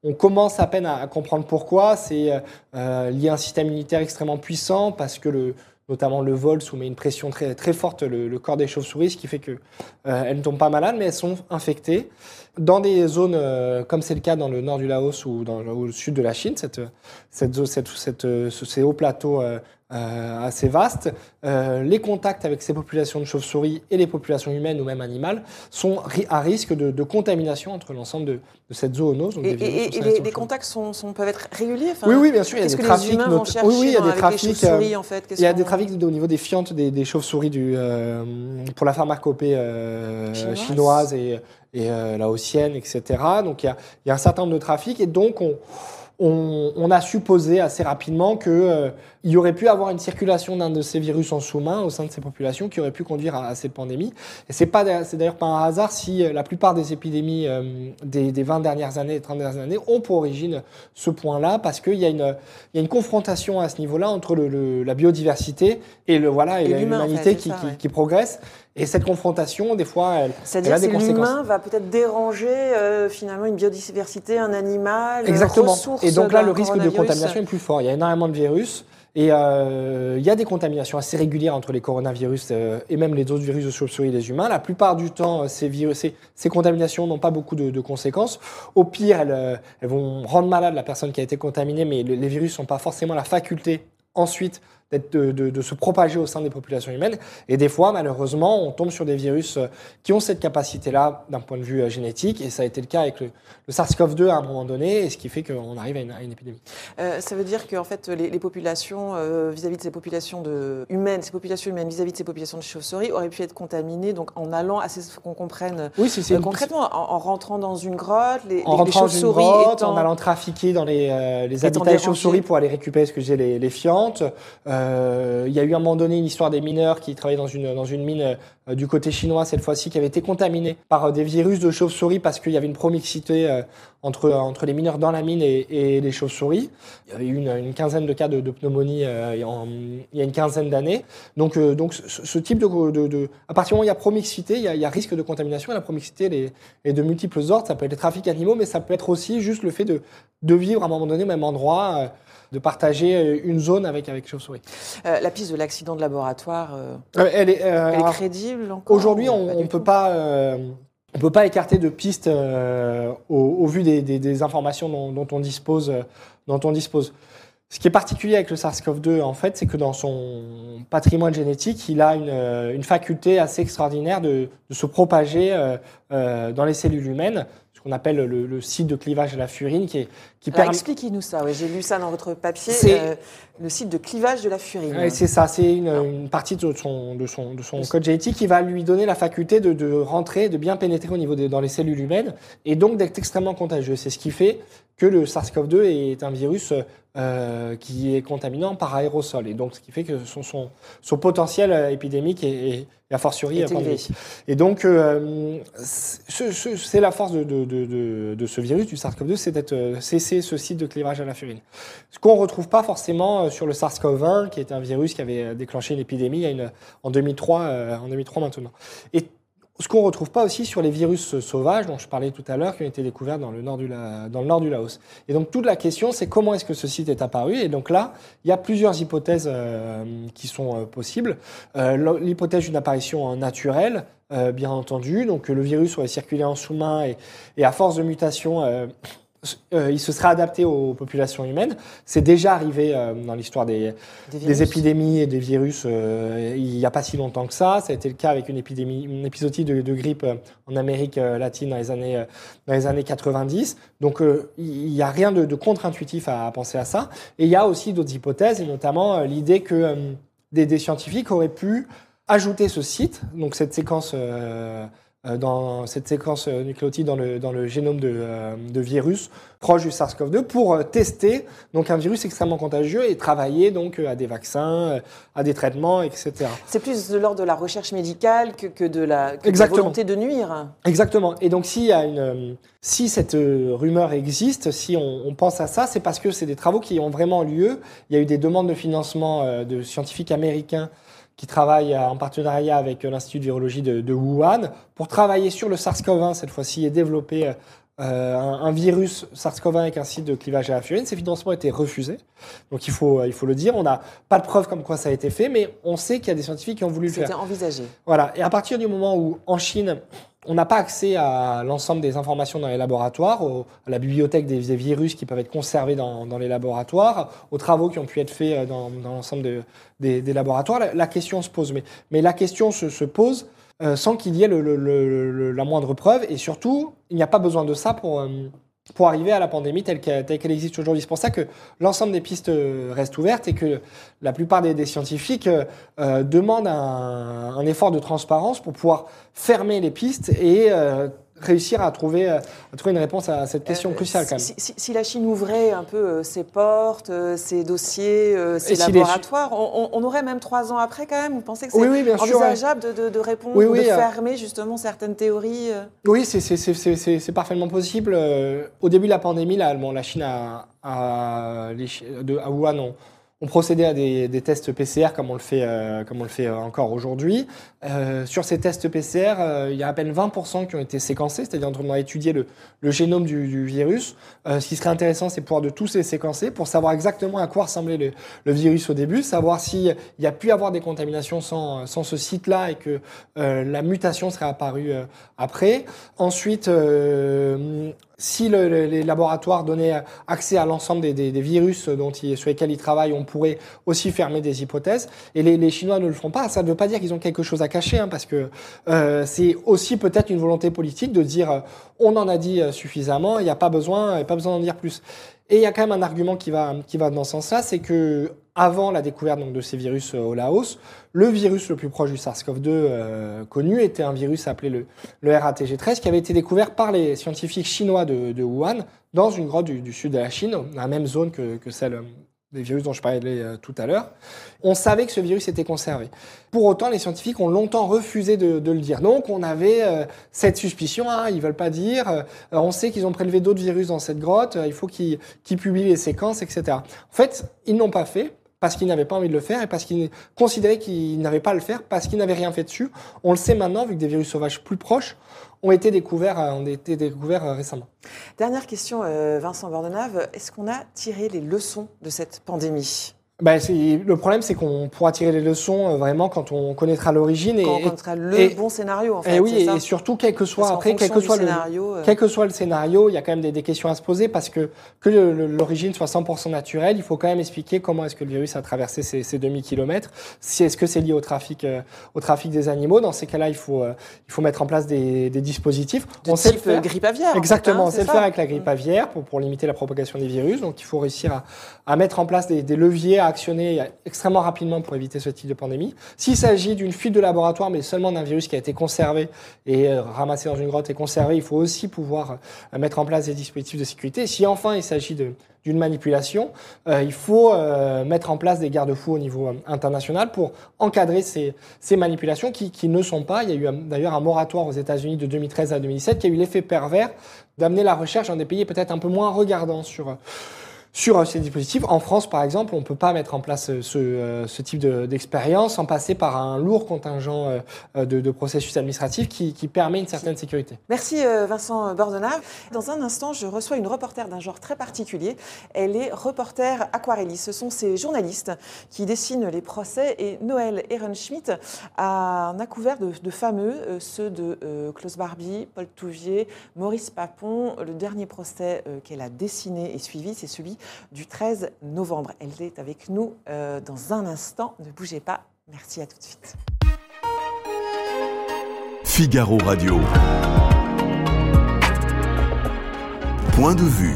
On commence à peine à, à comprendre pourquoi. C'est euh, euh, lié à un système immunitaire extrêmement puissant parce que le, notamment le vol soumet une pression très, très forte le, le corps des chauves-souris, ce qui fait qu'elles ne tombent pas malades, mais elles sont infectées. Dans des zones, euh, comme c'est le cas dans le nord du Laos ou dans au sud de la Chine, cette, cette, cette, cette, euh, ce- ces hauts plateaux euh, euh, assez vastes, euh, les contacts avec ces populations de chauves-souris et les populations humaines ou même animales sont ri- à risque de, de contamination entre l'ensemble de, de cette zoonose. donc Et, des les, contacts sont, sont- peuvent être réguliers enfin, Oui, oui, bien sûr, il y a des que trafics. not- oui, oui, il y a des trafics. euh, chauves-souris, en fait il y a des trafics au niveau des fientes des, des chauves-souris euh, pour la pharmacopée Chinoise. chinoise. et, et laotienne, etc. Donc il y, a, il y a un certain nombre de trafics et donc on, on, on a supposé assez rapidement qu'il y aurait pu avoir une circulation d'un de ces virus en sous-main au sein de ces populations qui aurait pu conduire à, à cette pandémie. Et c'est pas c'est d'ailleurs pas un hasard si euh, la plupart des épidémies euh, des, des 20 dernières années, 30 dernières années ont pour origine ce point-là parce qu'il y a une il y a une confrontation à ce niveau-là entre le, le- la biodiversité et le voilà et en l'humanité fait, qui, qui- ouais. qui progresse. Et cette confrontation, des fois, elle, elle a des que conséquences. l'humain va peut-être déranger euh, finalement une biodiversité, un animal, euh, Exactement. ressource Et donc là, le risque de contamination est plus fort. Il y a énormément de virus. Et euh, il y a des contaminations assez régulières entre les coronavirus euh, et même les autres virus de chauve-souris les humains. La plupart du temps, euh, ces, contaminations n'ont pas beaucoup de, conséquences. Au pire, elles, vont rendre malade la personne qui a été contaminée, mais le- les virus n'ont pas forcément la faculté ensuite de, de- de se propager au sein des populations humaines. Et des fois, malheureusement, on tombe sur des virus euh, qui ont cette capacité-là d'un point de vue euh, génétique. Et ça a été le cas avec le, le SARS-CoV-2 à un moment donné, et ce qui fait qu'on arrive à une, à une épidémie. Euh, ça veut dire que en fait, les, les populations euh, vis-à-vis de ces populations de, humaines, ces populations humaines vis-à-vis de ces populations de chauves-souris auraient pu être contaminées donc en allant assez qu'on comprenne Oui, euh, concrètement en, en rentrant dans une grotte, les, En les- les chauves-souris étant en allant trafiquer dans les, les habitats des chauves-souris pour aller récupérer ce que j'ai les, les fientes. Euh, Il y a eu à un moment donné une histoire des mineurs qui travaillaient dans une, mine euh, du côté chinois cette fois-ci qui avait été contaminée par euh, des virus de chauves-souris parce qu'il y avait une promixité entre, les mineurs dans la mine et, les chauves-souris. Il y avait eu une, quinzaine de cas de, pneumonie il y a une quinzaine d'années. Donc, ce, type de, À partir du moment où il y a promixité, il y a, risque de contamination. La promixité est, de multiples ordres. Ça peut être le trafic animaux, mais ça peut être aussi juste le fait de, vivre à un moment donné au même endroit, de partager euh, une zone avec, avec chauves-souris. Euh, la piste de l'accident de laboratoire, euh, elle est, euh, elle est crédible encore Aujourd'hui, ou on ne peut pas. on peut pas écarter de pistes euh, au, au vu des, des- des informations dont, dont on dispose, dont on dispose. Ce qui est particulier avec le SARS-CoV-2, en fait, c'est que dans son patrimoine génétique, il a une, une faculté assez extraordinaire de, de se propager euh, dans les cellules humaines, ce qu'on appelle le, le site de clivage de la furine, qui, est, qui Alors, permet. expliquez-nous ça. ouais, J'ai lu ça dans votre papier. Euh, le site de clivage de la furine. Ouais, c'est ça, c'est une, une partie de son, de son, de son code génétique qui va lui donner la faculté de, de rentrer, de bien pénétrer au niveau des, dans les cellules humaines et donc d'être extrêmement contagieux. C'est ce qui fait que le SARS-CoV-2 est un virus euh, qui est contaminant par aérosol et donc ce qui fait que son, son, son potentiel euh, épidémique est, est, est a fortiori Est euh, élevé. pandémique. Et donc, euh, c'est ce- c'est la force de, de, de, de, de ce virus, du SARS-CoV-2, c'est d'être euh, cessé ce site de clivage à la furine. Ce qu'on ne retrouve pas forcément sur le SARS-CoV-1, qui est un virus qui avait déclenché une épidémie il y a une, en, 2003, euh, en 2003 maintenant. Et ce qu'on ne retrouve pas aussi sur les virus euh, sauvages dont je parlais tout à l'heure, qui ont été découverts dans le nord du, La- dans le nord du Laos. Et donc toute la question, c'est comment est-ce que ce site est apparu? Et donc là, il y a plusieurs hypothèses euh, qui sont euh, possibles. Euh, L'hypothèse d'une apparition euh, naturelle, euh, bien entendu, donc le virus aurait circulé en sous-main et, et à force de mutation, euh, il se serait adapté aux populations humaines. C'est déjà arrivé euh, dans l'histoire des, Des épidémies et des virus euh, il n'y a pas si longtemps que ça. Ça a été le cas avec une épidémie, une épisodie de, de grippe en Amérique latine dans les années, dans les années 90. Donc il n'y a rien de, de contre-intuitif à, à penser à ça. Et il y a aussi d'autres hypothèses, et notamment l'idée que des, des scientifiques auraient pu ajouter ce site, donc cette séquence. Euh, dans cette séquence euh, nucléotide dans le, dans le génome de, euh, de virus proche du SARS-CoV-2 pour tester donc un virus extrêmement contagieux et travailler donc à des vaccins, à des traitements, etc. C'est plus de l'ordre de la recherche médicale que, que de la, que Exactement. volonté de nuire. Exactement. Et donc, s'il y a une, euh, si cette rumeur existe, si on, on pense à ça, c'est parce que c'est des travaux qui ont vraiment lieu. Il y a eu des demandes de financement de scientifiques américains qui travaillent euh, en partenariat avec euh, l'Institut de virologie de, de Wuhan pour travailler sur le SARS-CoV-1 cette fois-ci et développer euh, un, un virus SARS-CoV-1 avec un site de clivage à la furine. Ces financements ont été refusés. Donc, il faut, il faut le dire. On n'a pas de preuves comme quoi ça a été fait, mais on sait qu'il y a des scientifiques qui ont voulu le faire. C'était envisagé. Voilà. Et à partir du moment où, en Chine, on n'a pas accès à l'ensemble des informations dans les laboratoires, à la bibliothèque des, virus qui peuvent être conservés dans, les laboratoires, aux travaux qui ont pu être faits euh, dans, l'ensemble de- des, laboratoires, la, question se pose. Mais, la question se, se pose euh, sans qu'il y ait la moindre preuve. Et surtout, il n'y a pas besoin de ça pour, euh, pour arriver à la pandémie telle qu'elle existe aujourd'hui. C'est pour ça que l'ensemble des pistes euh, restent ouvertes et que la plupart des, scientifiques euh, euh, demandent un, effort de transparence pour pouvoir fermer les pistes et réussir à trouver, euh, à trouver une réponse à cette question Euh, cruciale quand même. Si, si- si la Chine ouvrait un peu euh, ses portes, ses dossiers, ses Et les laboratoires, on, aurait même trois ans après quand même. Vous pensez que c'est Oui, oui, bien sûr, ouais. envisageable de, de- de répondre Oui, ou oui, de fermer justement certaines théories Oui, c'est- parfaitement possible. Au début de la pandémie, là, bon, la Chine a, a- les de, à Wuhan on procédait à des, tests PCR comme on le fait, euh, comme on le fait euh, encore aujourd'hui. Euh, sur ces tests PCR, il y a à peine 20% qui ont été séquencés, c'est-à-dire on a étudié le, le génome du, virus. Ce qui serait intéressant, c'est pouvoir de tous les séquencer pour savoir exactement à quoi ressemblait le, virus au début, savoir s'il y a pu avoir des contaminations sans, sans ce site-là et que la mutation serait apparue après. Ensuite, si le- le- les laboratoires donnaient accès à l'ensemble des, des- des virus dont ils- sur lesquels ils travaillent, on pourrait aussi fermer des hypothèses. Et les, les Chinois ne le font pas. Ça ne veut pas dire qu'ils ont quelque chose à cacher, hein, parce que euh, c'est aussi peut-être une volonté politique de dire euh, on en a dit euh, suffisamment, il n'y a pas besoin, il a pas besoin d'en dire plus. Et il y a quand même un argument qui va, qui va dans ce sens-là, c'est que avant la découverte donc, de ces virus euh, au Laos, le virus le plus proche du SARS-CoV-2 euh, connu était un virus appelé le, le RATG13 qui avait été découvert par les scientifiques chinois de, Wuhan dans une grotte du, sud de la Chine, dans la même zone que, que celle euh, des virus dont je parlais tout à l'heure. On savait que ce virus était conservé. Pour autant, les scientifiques ont longtemps refusé de, le dire. Donc, on avait cette suspicion, hein, ils veulent pas dire. on sait qu'ils ont prélevé d'autres virus dans cette grotte. il faut qu'ils publient les séquences, etc. En fait, ils n'ont pas fait parce qu'ils n'avaient pas envie de le faire et parce qu'ils considéraient qu'ils n'avaient pas le faire parce qu'ils n'avaient rien fait dessus. On le sait maintenant, vu que des virus sauvages plus proches ont été découverts, euh, ont été découverts euh, récemment. Dernière question, euh, Vincent Bordenave. Est-ce qu'on a tiré les leçons de cette pandémie? Ben, c'est- le problème, c'est qu'on pourra tirer les leçons euh, vraiment quand on connaîtra l'origine. Quand et, on connaîtra le et- bon scénario, en fait. et oui, ça et surtout, quel que soit après, quel que soit le, scénario, euh, Quel que soit le scénario, il y a quand même des, des questions à se poser parce que que l'origine soit 100% naturelle, il faut quand même expliquer comment est-ce que le virus a traversé ces, ces demi-kilomètres. Si est-ce que c'est lié au trafic, euh, au trafic des animaux Dans ces cas-là, il faut, il faut mettre en place des, des dispositifs. de on sait le type faire. grippe aviaire. en fait, Exactement, hein, on sait le faire avec la grippe aviaire pour, pour limiter la propagation des virus. Donc il faut réussir à, à mettre en place des, des leviers à actionner extrêmement rapidement pour éviter ce type de pandémie. S'il s'agit d'une fuite de laboratoire, mais seulement d'un virus qui a été conservé et euh, ramassé dans une grotte et conservé, il faut aussi pouvoir euh, mettre en place des dispositifs de sécurité. Si enfin il s'agit d'une manipulation, euh, il faut mettre en place des garde-fous au niveau international pour encadrer ces, manipulations qui, qui ne sont pas. Il y a eu d'ailleurs un moratoire aux États-Unis de 2013 à 2017 qui a eu l'effet pervers d'amener la recherche dans des pays peut-être un peu moins regardants sur, sur ces dispositifs. En France, par exemple, on ne peut pas mettre en place euh, ce, euh, ce type de- d'expérience sans passer par un lourd contingent euh, de, de processus administratifs qui, permet une certaine sécurité. Merci Vincent Bordenave. Dans un instant, je reçois une reporter d'un genre très particulier. Elle est reporter aquarelliste. Ce sont ces journalistes qui dessinent les procès et Noël Ehrenschmidt en a couvert de, de fameux, ceux de Klaus Barbie, Paul Touvier, Maurice Papon. Le dernier procès qu'elle a dessiné et suivi, c'est celui du 13 novembre. Elle est avec nous euh, dans un instant. Ne bougez pas. Merci à tout de suite. Figaro Radio. Point de vue.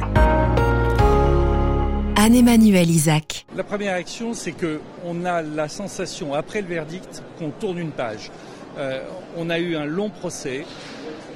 Anne-Emmanuel Isaac. La première action, c'est que on a la sensation, après le verdict, qu'on tourne une page. Euh, on a eu un long procès,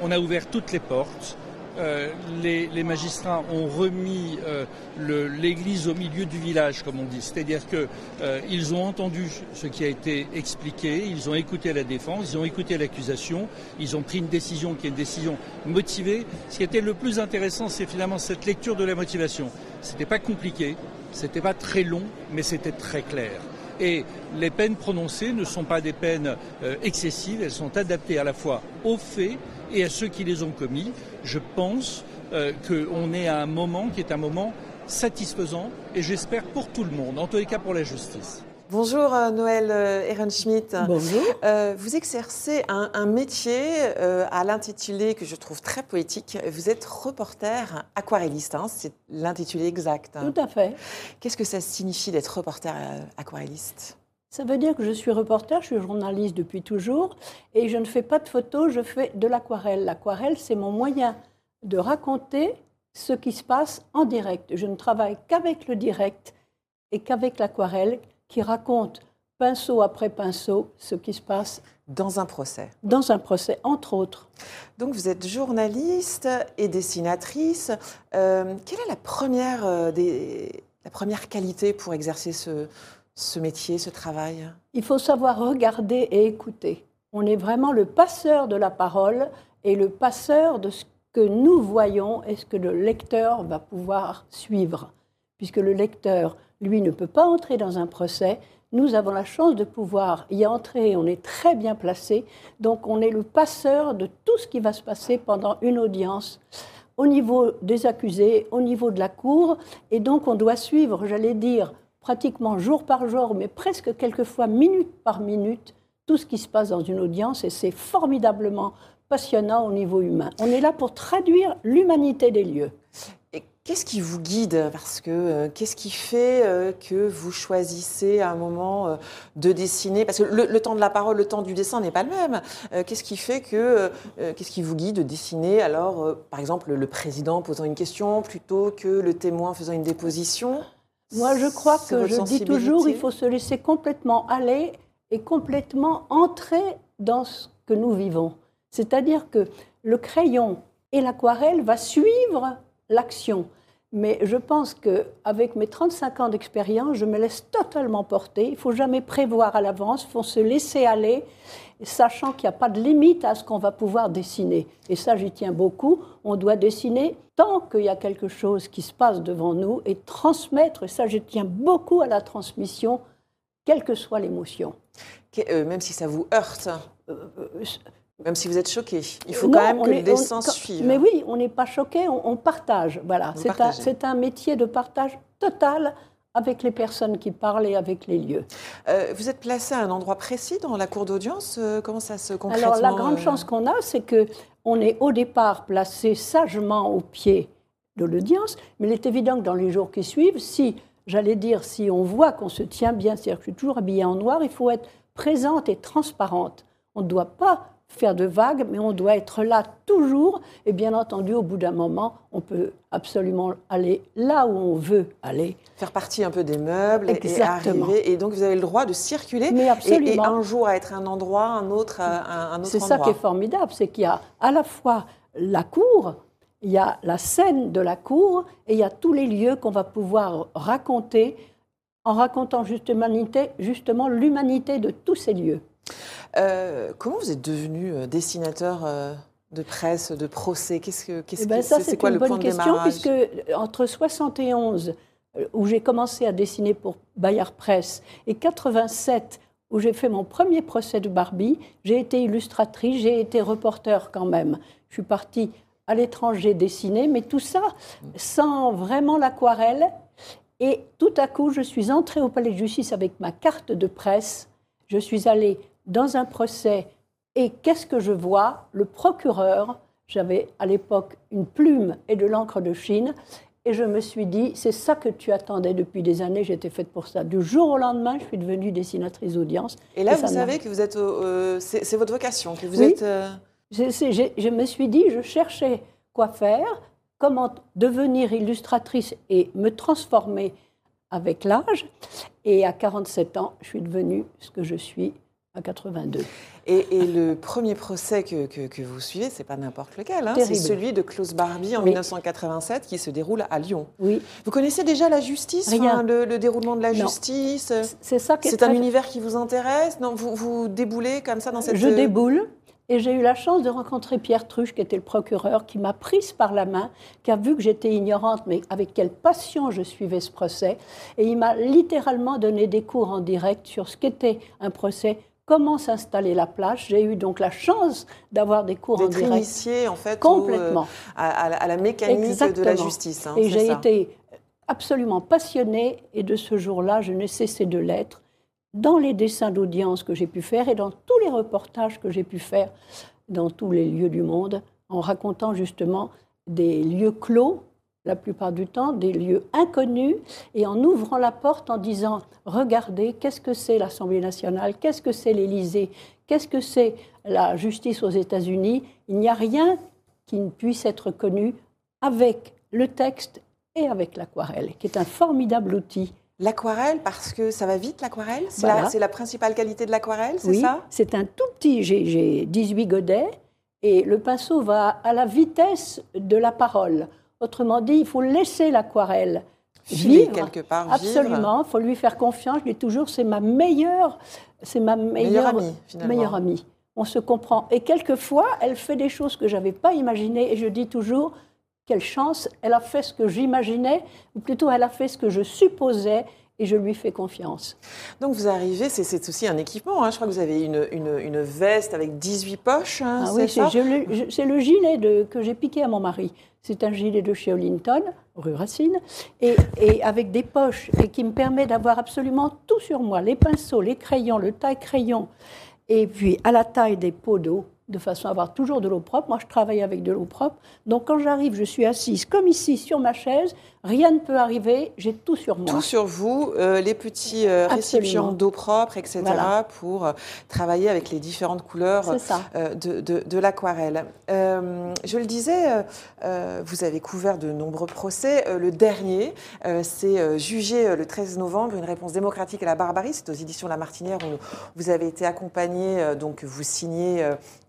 on a ouvert toutes les portes, euh, les, magistrats ont remis euh, l'église au milieu du village, comme on dit. C'est-à-dire que euh, ont entendu ce qui a été expliqué, ils ont écouté la défense, ils ont écouté l'accusation, ils ont pris une décision qui est une décision motivée. Ce qui était le plus intéressant, c'est finalement cette lecture de la motivation. C'était pas compliqué, c'était pas très long, mais c'était très clair. Et les peines prononcées ne sont pas des peines excessives, elles sont adaptées à la fois aux faits et à ceux qui les ont commis. Je pense euh, qu'on est à un moment qui est un moment satisfaisant et j'espère pour tout le monde, en tous les cas pour la justice. Bonjour euh, Noël euh, Ehrenschmidt. Bonjour. Euh, vous exercez un, un métier euh, à l'intitulé que je trouve très poétique. Vous êtes reporter aquarelliste, hein, c'est l'intitulé exact. hein. Tout à fait. Qu'est-ce que ça signifie d'être reporter aquarelliste? Ça veut dire que je suis reporter, je suis journaliste depuis toujours, et je ne fais pas de photos, je fais de l'aquarelle. L'aquarelle, c'est mon moyen de raconter ce qui se passe en direct. Je ne travaille qu'avec le direct et qu'avec l'aquarelle qui raconte pinceau après pinceau ce qui se passe Dans un procès. dans un procès, entre autres. Donc vous êtes journaliste et dessinatrice. Euh, quelle est la première, euh, des, la première qualité pour exercer ce, ce métier, ce travail? Il faut savoir regarder et écouter. On est vraiment le passeur de la parole et le passeur de ce que nous voyons et ce que le lecteur va pouvoir suivre. Puisque le lecteur lui ne peut pas entrer dans un procès. Nous avons la chance de pouvoir y entrer, on est très bien placé, donc on est le passeur de tout ce qui va se passer pendant une audience au niveau des accusés, au niveau de la cour, et donc on doit suivre, j'allais dire, pratiquement jour par jour, mais presque quelquefois minute par minute, tout ce qui se passe dans une audience, et c'est formidablement passionnant au niveau humain. On est là pour traduire l'humanité des lieux. Qu'est-ce qui vous guide? Parce que euh, qu'est-ce qui fait euh, que vous choisissez à un moment euh, de dessiner? Parce que le, temps de la parole, le temps du dessin n'est pas le même. qu'est-ce qui fait que qu'est-ce qui vous guide de dessiner? Alors, par exemple, le président posant une question plutôt que le témoin faisant une déposition? Moi, je crois que je dis toujours, il faut se laisser complètement aller et complètement entrer dans ce que nous vivons. C'est-à-dire que le crayon et l'aquarelle va suivre l'action. Mais je pense qu'avec mes 35 ans d'expérience, je me laisse totalement porter. Il ne faut jamais prévoir à l'avance, il faut se laisser aller, sachant qu'il n'y a pas de limite à ce qu'on va pouvoir dessiner. Et ça, j'y tiens beaucoup. On doit dessiner tant qu'il y a quelque chose qui se passe devant nous et transmettre. Et ça, je tiens beaucoup à la transmission, quelle que soit l'émotion. Euh, même si ça vous heurte euh, euh, même si vous êtes choqué, il faut quand même que le dessin suive. Mais oui, on n'est pas choqué, on, partage. Voilà, c'est un, métier de partage total avec les personnes qui parlent et avec les lieux. Euh, vous êtes placé à un endroit précis dans la cour d'audience euh, Comment ça se concrètement Alors la grande euh chance qu'on a, c'est que on est au départ placé sagement au pied de l'audience, mais il est évident que dans les jours qui suivent, si j'allais dire, si on voit qu'on se tient bien, c'est-à-dire que je suis toujours habillée en noir, il faut être présente et transparente. On ne doit pas faire de vagues, mais on doit être là toujours. Et bien entendu, au bout d'un moment, on peut absolument aller là où on veut aller. Faire partie un peu des meubles Exactement. et arriver. Et donc, vous avez le droit de circuler. Mais absolument. Et, un jour à être un endroit, un autre, un, un autre C'est ça qui est formidable, c'est qu'il y a à la fois la cour, il y a la scène de la cour, et il y a tous les lieux qu'on va pouvoir raconter en racontant justement l'humanité de tous ces lieux. Euh, comment vous êtes devenu euh, dessinateur euh, de presse, de procès? Qu'est-ce que eh ben, c'est quoi une le bonne point question puisque entre 71 où j'ai commencé à dessiner pour Bayard Presse et 87 où j'ai fait mon premier procès de Barbie, j'ai été illustratrice, j'ai été reporter quand même. Je suis partie à l'étranger dessiner, mais tout ça sans vraiment l'aquarelle. Et tout à coup, je suis entrée au Palais de Justice avec ma carte de presse. Je suis allée dans un procès et qu'est-ce que je vois? Le procureur, j'avais à l'époque une plume et de l'encre de Chine, et je me suis dit, c'est ça que tu attendais depuis des années, j'étais faite pour ça. Du jour au lendemain, je suis devenue dessinatrice d'audience. Et là, vous savez que vous êtes, euh, c'est votre vocation, que vous êtes. Euh, je, je, me suis dit, je cherchais quoi faire, comment devenir illustratrice et me transformer avec l'âge. Et à 47 ans, je suis devenue ce que je suis à 82. Et, le premier procès que, que, vous suivez, c'est pas n'importe lequel, hein, c'est celui de Klaus Barbie en 1987 qui se déroule à Lyon. Oui. Vous connaissez déjà la justice, le, déroulement de la justice C'est ça. C'est un univers qui vous intéresse? Non, vous, vous déboulez comme ça dans cette. Je déboule. Et j'ai eu la chance de rencontrer Pierre Truche, qui était le procureur, qui m'a prise par la main, qui a vu que j'étais ignorante, mais avec quelle passion je suivais ce procès. Et il m'a littéralement donné des cours en direct sur ce qu'était un procès comment s'installer la plage. J'ai eu donc la chance d'avoir des cours en direct. initié en fait complètement à, la mécanique de la justice. Hein, et j'ai été absolument passionnée et de ce jour-là, je n'ai cessé de l'être dans les dessins d'audience que j'ai pu faire et dans tous les reportages que j'ai pu faire dans tous les lieux du monde, en racontant justement des lieux clos la plupart du temps, des lieux inconnus, et en ouvrant la porte en disant, regardez, qu'est-ce que c'est l'Assemblée nationale, qu'est-ce que c'est l'Élysée, qu'est-ce que c'est la justice aux États-Unis, il n'y a rien qui ne puisse être connu avec le texte et avec l'aquarelle, qui est un formidable outil. L'aquarelle, parce que ça va vite, l'aquarelle? C'est la, principale qualité de l'aquarelle, c'est ça? c'est un tout petit, j'ai 18 godets, et le pinceau va à la vitesse de la parole. Autrement dit, il faut laisser l'aquarelle vivre quelque part. Absolument, il faut lui faire confiance. Je dis toujours, c'est ma meilleure, c'est ma meilleure, amie, meilleure amie. On se comprend. Et quelquefois, elle fait des choses que j'avais pas imaginées. Et je dis toujours, quelle chance, elle a fait ce que j'imaginais, ou plutôt elle a fait ce que je supposais. Et je lui fais confiance. Donc vous arrivez, c'est aussi un équipement, hein. je crois que vous avez une, une, une veste avec 18 poches, hein, ah oui, c'est le gilet de, que j'ai piqué à mon mari. C'est un gilet de chez Olinton, rue Racine, et, et avec des poches, et qui me permet d'avoir absolument tout sur moi, les pinceaux, les crayons, le taille-crayon, et puis à la taille des pots d'eau, de façon à avoir toujours de l'eau propre. Moi, je travaille avec de l'eau propre. Donc, quand j'arrive, je suis assise comme ici sur ma chaise. Rien ne peut arriver. J'ai tout sur moi. Tout sur vous, euh, les petits euh, récipients d'eau propre, etc., pour euh, travailler avec les différentes couleurs de, de, de l'aquarelle. je le disais, vous avez couvert de nombreux procès. le dernier, c'est jugé le 13 novembre, une réponse démocratique à la barbarie. C'est aux éditions La Martinière où vous avez été accompagné, donc vous signez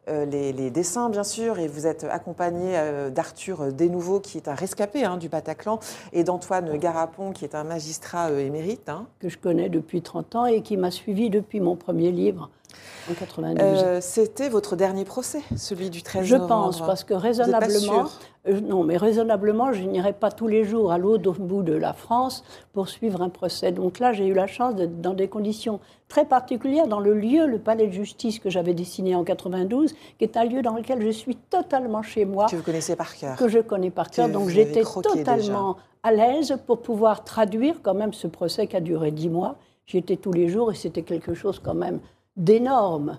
euh, les, dessins, bien sûr, et vous êtes accompagné euh, d'Arthur Desnouveaux, qui est un rescapé hein, du Bataclan, et d'Antoine Garapon, qui est un magistrat euh, émérite. Hein. Que je connais depuis 30 ans et qui m'a suivi depuis mon premier livre. En 92. C'était votre dernier procès, celui du 13 je novembre. Je pense, parce que raisonnablement, non, mais raisonnablement, je n'irai pas tous les jours à l'autre bout de la France pour suivre un procès. Donc là, j'ai eu la chance d'être dans des conditions très particulière dans le lieu, le palais de justice que j'avais dessiné en 92, qui est un lieu dans lequel je suis totalement chez moi. Que vous connaissez par cœur. Que je connais par cœur. Donc j'étais totalement à l'aise pour pouvoir traduire quand même ce procès qui a duré dix mois. J'y étais tous les jours et c'était quelque chose quand même d'énorme.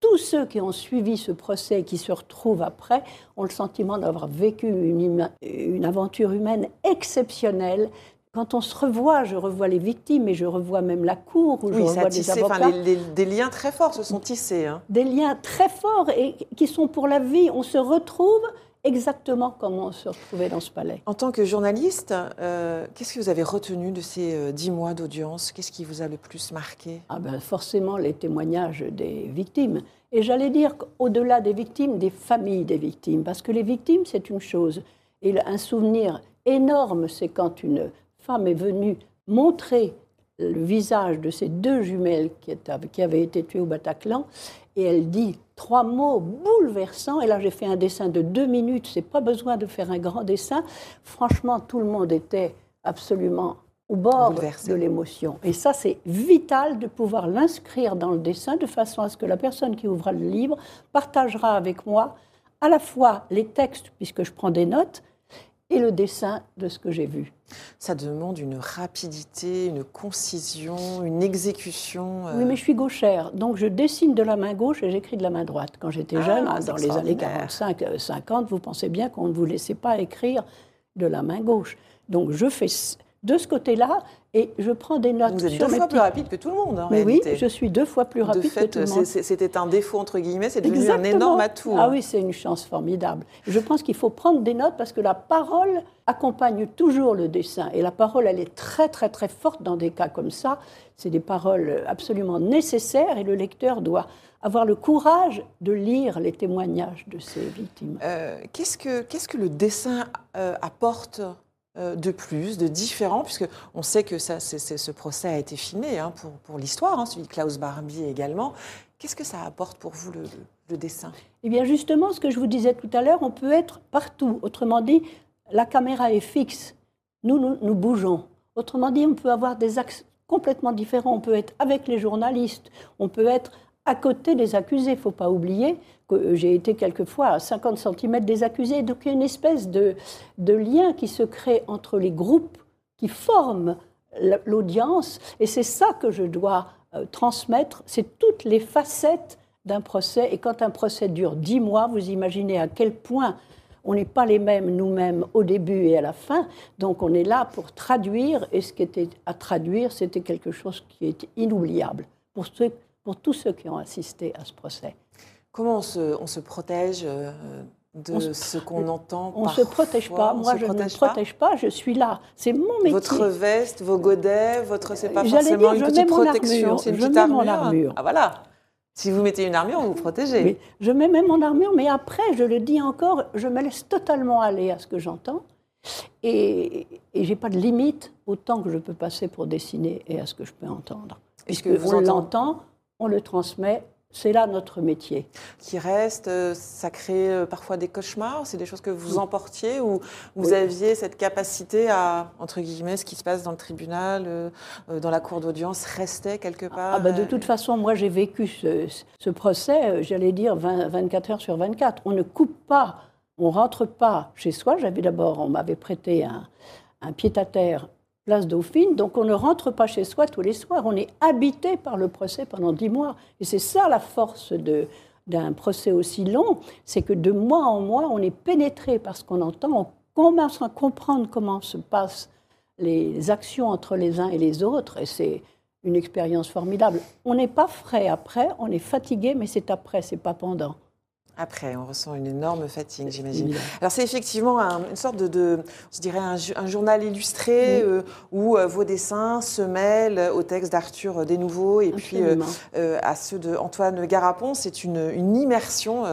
Tous ceux qui ont suivi ce procès et qui se retrouvent après ont le sentiment d'avoir vécu une, une aventure humaine exceptionnelle, quand on se revoit, je revois les victimes et je revois même la cour où je revois des avocats. des liens très forts se sont tissés. Hein. Des liens très forts et qui sont pour la vie. On se retrouve exactement comme on se retrouvait dans ce palais. En tant que journaliste, euh, qu'est-ce que vous avez retenu de ces euh, dix mois d'audience? Qu'est-ce qui vous a le plus marqué? Ah ben Forcément les témoignages des victimes. Et j'allais dire qu'au-delà des victimes, des familles des victimes. Parce que les victimes, c'est une chose. Et un souvenir énorme, c'est quand une femme est venue montrer le visage de ces deux jumelles qui, avaient été tuées au Bataclan, et elle dit trois mots bouleversants. Et là, j'ai fait un dessin de deux minutes, c'est pas besoin de faire un grand dessin. Franchement, tout le monde était absolument au bord de l'émotion. Et ça, c'est vital de pouvoir l'inscrire dans le dessin de façon à ce que la personne qui ouvra le livre partagera avec moi à la fois les textes, puisque je prends des notes, et le dessin de ce que j'ai vu. Ça demande une rapidité, une concision, une exécution. Euh. Oui, mais je suis gauchère, donc je dessine de la main gauche et j'écris de la main droite. Quand j'étais ah, jeune, hein, dans les années 45-50, vous pensez bien qu'on ne vous laissait pas écrire de la main gauche. Donc je fais de ce côté-là et je prends des notes. Vous êtes deux fois plus rapide que tout le monde, en Mais oui, je suis deux fois plus rapide que tout le monde. C'était un défaut, entre guillemets, c'est devenu un énorme atout. Ah hein. oui, c'est une chance formidable. Je pense qu'il faut prendre des notes parce que la parole accompagne toujours le dessin. Et la parole, elle est très, très, très forte dans des cas comme ça. C'est des paroles absolument nécessaires et le lecteur doit avoir le courage de lire les témoignages de ces victimes. Euh, Qu'est-ce que, le dessin euh, apporte de plus, de différent, puisque on sait que ça, ce procès a été filmé hein, pour, pour l'histoire, hein, celui de Klaus Barbie également. Qu'est-ce que ça apporte pour vous le, dessin? Eh bien justement, ce que je vous disais tout à l'heure, on peut être partout. Autrement dit, la caméra est fixe. Nous, nous bougeons. Autrement dit, on peut avoir des axes complètement différents. On peut être avec les journalistes, on peut être à côté des accusés. Il ne faut pas oublier que j'ai été quelquefois à 50 cm des accusés. Donc il y a une espèce de, lien qui se crée entre les groupes qui forment l'audience. Et c'est ça que je dois euh, transmettre. C'est toutes les facettes d'un procès. Et quand un procès dure dix mois, vous imaginez à quel point on n'est pas les mêmes nous-mêmes au début et à la fin. Donc on est là pour traduire. Et ce qui était à traduire, c'était quelque chose qui est inoubliable pour ceux pour tous ceux qui ont assisté à ce procès. Comment on se, protège euh, de ce qu'on entend On ne se protège pas. Moi, je ne me protège pas. Je suis là. C'est mon métier. Votre veste, vos godets, votre, c'est pas forcément une petite protection, c'est une petite armure. Mon armure. Ah voilà. Si vous mettez une armure, vous vous protégez. je mets même mon armure, mais après, je le dis encore, je me laisse totalement aller à ce que j'entends. Et, et je n'ai pas de limite au temps que je peux passer pour dessiner et à ce que je peux entendre. Puisque on l'entend, on le transmet C'est là notre métier. Qui reste, euh, ça crée euh, parfois des cauchemars, c'est des choses que vous emportiez ou vous aviez cette capacité à, entre guillemets, ce qui se passe dans le tribunal, euh, dans la cour d'audience, restait quelque part ah, bah, De toute façon, moi j'ai vécu ce, procès, j'allais dire 24 heures sur 24. On ne coupe pas, on rentre pas chez soi. J'avais d'abord, on m'avait prêté un, un pied-à-terre place Dauphine. Donc on ne rentre pas chez soi tous les soirs, on est habité par le procès pendant dix mois. Et c'est ça la force d'un procès aussi long, c'est que de mois en mois, on est pénétré par ce qu'on entend, on commence à comprendre comment se passent les actions entre les uns et les autres, et c'est une expérience formidable. On n'est pas frais après, on est fatigué, mais c'est après, c'est pas pendant. Après, on ressent une énorme fatigue, j'imagine. Alors c'est effectivement une sorte de, je dirais, un, journal illustré euh, où euh, vos dessins se mêlent au texte d'Arthur Desnouveaux et puis euh, à ceux de Antoine Garapon. C'est une, immersion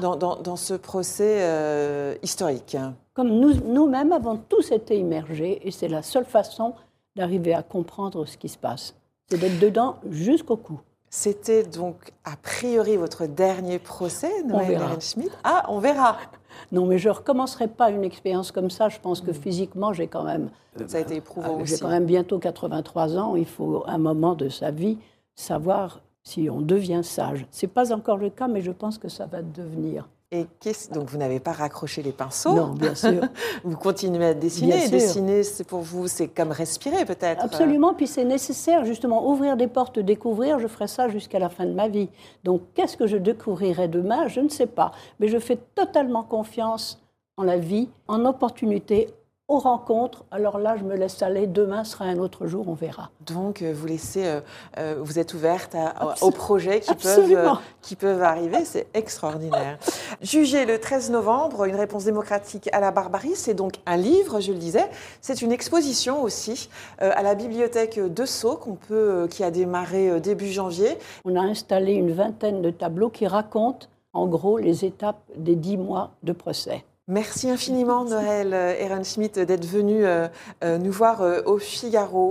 Dans, dans, ce procès historique. Comme nous, nous-mêmes avons tous été immergés et c'est la seule façon d'arriver à comprendre ce qui se passe. C'est d'être dedans jusqu'au cou. C'était donc a priori votre dernier procès, Noël Schmidt. Ah, on verra. Non, mais je ne recommencerai pas une expérience comme ça. Je pense que physiquement, j'ai quand même. Ça a été éprouvant euh, J'ai quand même bientôt 83 ans. Il faut un moment de sa vie savoir si on devient sage. Ce n'est pas encore le cas, mais je pense que ça va devenir. Et donc vous n'avez pas raccroché les pinceaux Non, bien sûr. vous continuez à dessiner. dessiner, c'est pour vous, c'est comme respirer peut-être. Absolument. Puis c'est nécessaire justement ouvrir des portes, découvrir. Je ferai ça jusqu'à la fin de ma vie. Donc qu'est-ce que je découvrirai demain? Je ne sais pas. Mais je fais totalement confiance en la vie, en opportunité, aux rencontres. Alors là, je me laisse aller. Demain sera un autre jour, on verra. Donc, euh, vous laissez, euh, euh, vous êtes ouverte aux projets qui peuvent, qui peuvent arriver. C'est extraordinaire. Jugé le 13 novembre, une réponse démocratique à la barbarie. C'est donc un livre, je le disais. C'est une exposition aussi à la bibliothèque de Sceaux qu'on peut, qui a démarré début janvier. On a installé une vingtaine de tableaux qui racontent en gros les étapes des dix mois de procès. Merci infiniment, Noël Ehrenschmidt, d'être venu euh, euh, nous voir euh, au Figaro.